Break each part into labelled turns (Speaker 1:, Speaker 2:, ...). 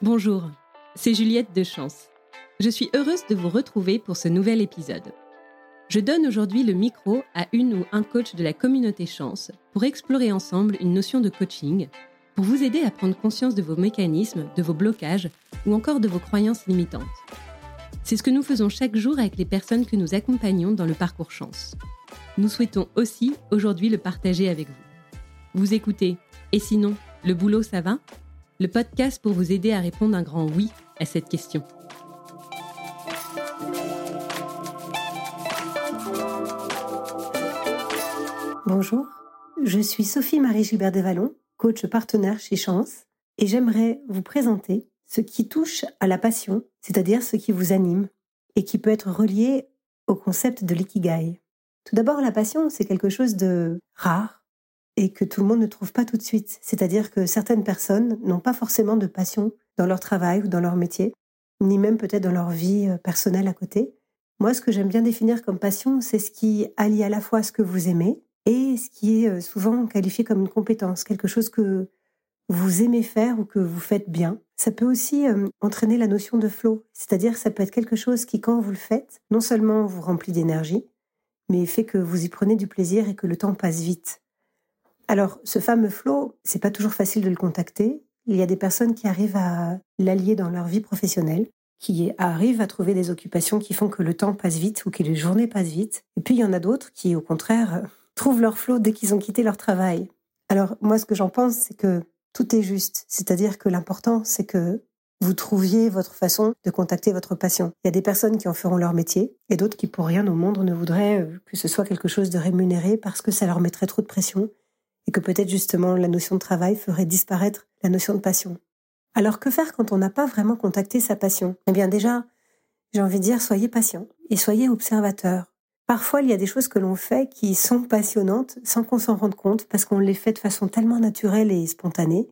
Speaker 1: Bonjour, c'est Juliette de Chance. Je suis heureuse de vous retrouver pour ce nouvel épisode. Je donne aujourd'hui le micro à une ou un coach de la communauté Chance pour explorer ensemble une notion de coaching, pour vous aider à prendre conscience de vos mécanismes, de vos blocages ou encore de vos croyances limitantes. C'est ce que nous faisons chaque jour avec les personnes que nous accompagnons dans le parcours Chance. Nous souhaitons aussi aujourd'hui le partager avec vous. Vous écoutez Et sinon, le boulot ça va? Le podcast pour vous aider à répondre un grand oui à cette question.
Speaker 2: Bonjour, je suis Sophie-Marie Gilbert Desvallons, coach partenaire chez Chance, et j'aimerais vous présenter ce qui touche à la passion, c'est-à-dire ce qui vous anime, et qui peut être relié au concept de l'ikigai. Tout d'abord, la passion, c'est quelque chose de rare, et que tout le monde ne trouve pas tout de suite. C'est-à-dire que certaines personnes n'ont pas forcément de passion dans leur travail ou dans leur métier, ni même peut-être dans leur vie euh, personnelle à côté. Moi, ce que j'aime bien définir comme passion, c'est ce qui allie à la fois ce que vous aimez et ce qui est euh, souvent qualifié comme une compétence, quelque chose que vous aimez faire ou que vous faites bien. Ça peut aussi euh, entraîner la notion de flow, c'est-à-dire ça peut être quelque chose qui, quand vous le faites, non seulement vous remplit d'énergie, mais fait que vous y prenez du plaisir et que le temps passe vite. Alors, ce fameux flow, c'est pas toujours facile de le contacter. Il y a des personnes qui arrivent à l'allier dans leur vie professionnelle, qui arrivent à trouver des occupations qui font que le temps passe vite ou que les journées passent vite. Et puis, il y en a d'autres qui, au contraire, trouvent leur flow dès qu'ils ont quitté leur travail. Alors, moi, ce que j'en pense, c'est que tout est juste. C'est-à-dire que l'important, c'est que vous trouviez votre façon de contacter votre passion. Il y a des personnes qui en feront leur métier et d'autres qui, pour rien au monde, ne voudraient euh, que ce soit quelque chose de rémunéré parce que ça leur mettrait trop de pression et que peut-être justement la notion de travail ferait disparaître la notion de passion. Alors que faire quand on n'a pas vraiment contacté sa passion? Eh bien déjà, j'ai envie de dire, soyez patient et soyez observateur. Parfois, il y a des choses que l'on fait qui sont passionnantes sans qu'on s'en rende compte parce qu'on les fait de façon tellement naturelle et spontanée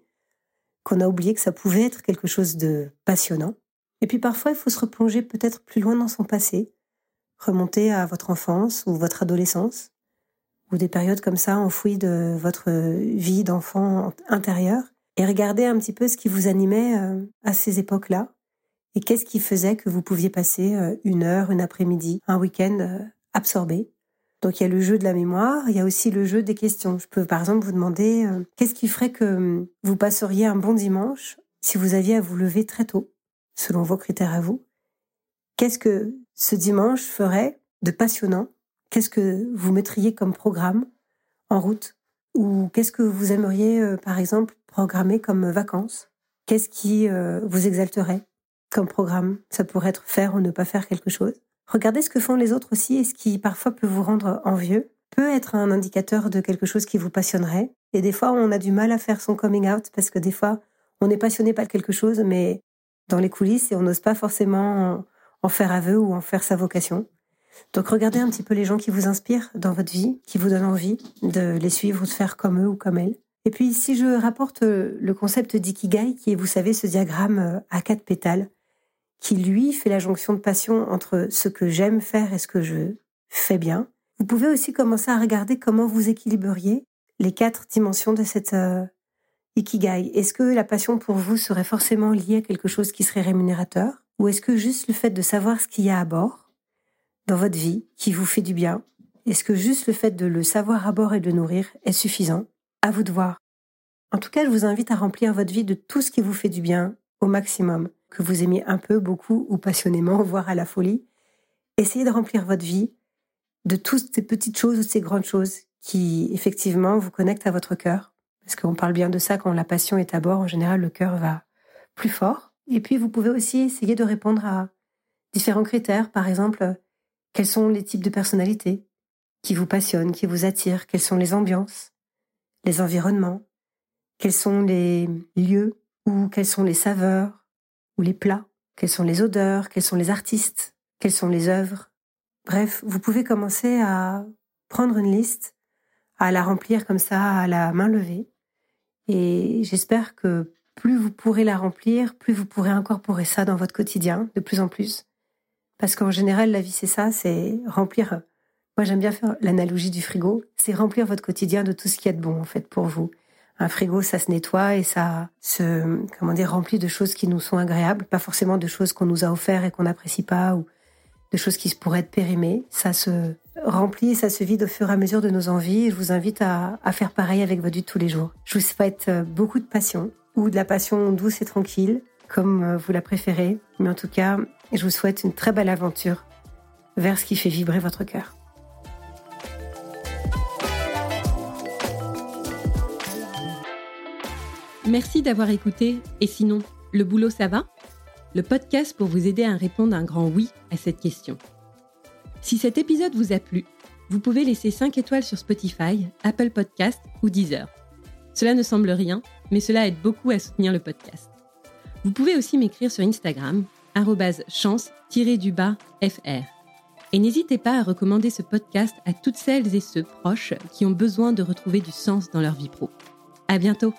Speaker 2: qu'on a oublié que ça pouvait être quelque chose de passionnant. Et puis parfois, il faut se replonger peut-être plus loin dans son passé, remonter à votre enfance ou votre adolescence, ou des périodes comme ça enfouies de votre vie d'enfant intérieur et regardez un petit peu ce qui vous animait euh, à ces époques-là et qu'est-ce qui faisait que vous pouviez passer euh, une heure, une après-midi, un week-end euh, absorbé. Donc il y a le jeu de la mémoire, il y a aussi le jeu des questions. Je peux par exemple vous demander qu'est-ce qui ferait que vous passeriez un bon dimanche si vous aviez à vous lever très tôt, selon vos critères à vous? Qu'est-ce que ce dimanche ferait de passionnant Qu'est-ce que vous mettriez comme programme en route Ou qu'est-ce que vous aimeriez, euh, par exemple, programmer comme vacances? Qu'est-ce qui euh, vous exalterait comme programme? Ça pourrait être faire ou ne pas faire quelque chose. Regardez ce que font les autres aussi et ce qui parfois peut vous rendre envieux peut être un indicateur de quelque chose qui vous passionnerait. Et des fois, on a du mal à faire son coming out parce que des fois, on est passionné par quelque chose, mais dans les coulisses et on n'ose pas forcément en faire aveu ou en faire sa vocation. Donc regardez un petit peu les gens qui vous inspirent dans votre vie, qui vous donnent envie de les suivre ou de faire comme eux ou comme elles. Et puis si je rapporte euh, le concept d'ikigai, qui est, vous savez, ce diagramme euh, à quatre pétales, qui lui fait la jonction de passion entre ce que j'aime faire et ce que je fais bien, vous pouvez aussi commencer à regarder comment vous équilibreriez les quatre dimensions de cette euh, ikigai. Est-ce que la passion pour vous serait forcément liée à quelque chose qui serait rémunérateur Ou est-ce que juste le fait de savoir ce qu'il y a à bord dans votre vie qui vous fait du bien Est-ce que juste le fait de le savoir à bord et de le nourrir est suffisant? À vous de voir. En tout cas, je vous invite à remplir votre vie de tout ce qui vous fait du bien au maximum, que vous aimiez un peu, beaucoup ou passionnément, voire à la folie. Essayez de remplir votre vie de toutes ces petites choses ou ces grandes choses qui, effectivement, vous connectent à votre cœur. Parce qu'on parle bien de ça quand la passion est à bord, en général, le cœur va plus fort. Et puis, vous pouvez aussi essayer de répondre à différents critères. Par exemple, quels sont les types de personnalités qui vous passionnent, qui vous attirent? Quelles sont les ambiances, les environnements? Quels sont les lieux ou quelles sont les saveurs ou les plats? Quelles sont les odeurs? Quels sont les artistes? Quelles sont les œuvres? Bref, vous pouvez commencer à prendre une liste, à la remplir comme ça à la main levée. Et j'espère que plus vous pourrez la remplir, plus vous pourrez incorporer ça dans votre quotidien de plus en plus. Parce qu'en général, la vie, c'est ça, c'est remplir. Moi, j'aime bien faire l'analogie du frigo. C'est remplir votre quotidien de tout ce qui est de bon, en fait, pour vous. Un frigo, ça se nettoie et ça se, comment dire, remplit de choses qui nous sont agréables, pas forcément de choses qu'on nous a offert et qu'on n'apprécie pas ou de choses qui pourraient être périmées. Ça se remplit et ça se vide au fur et à mesure de nos envies. je vous invite à, à faire pareil avec votre vie de tous les jours. Je vous souhaite euh, beaucoup de passion ou de la passion douce et tranquille, comme euh, vous la préférez. Mais en tout cas, je vous souhaite une très belle aventure vers ce qui fait vibrer votre cœur.
Speaker 1: Merci d'avoir écouté. Et sinon, le boulot, ça va? Le podcast pour vous aider à répondre un grand oui à cette question. Si cet épisode vous a plu, vous pouvez laisser 5 étoiles sur Spotify, Apple Podcast ou Deezer. Cela ne semble rien, mais cela aide beaucoup à soutenir le podcast. Vous pouvez aussi m'écrire sur Instagram, chance-du-bas fr. Et n'hésitez pas à recommander ce podcast à toutes celles et ceux proches qui ont besoin de retrouver du sens dans leur vie pro. À bientôt!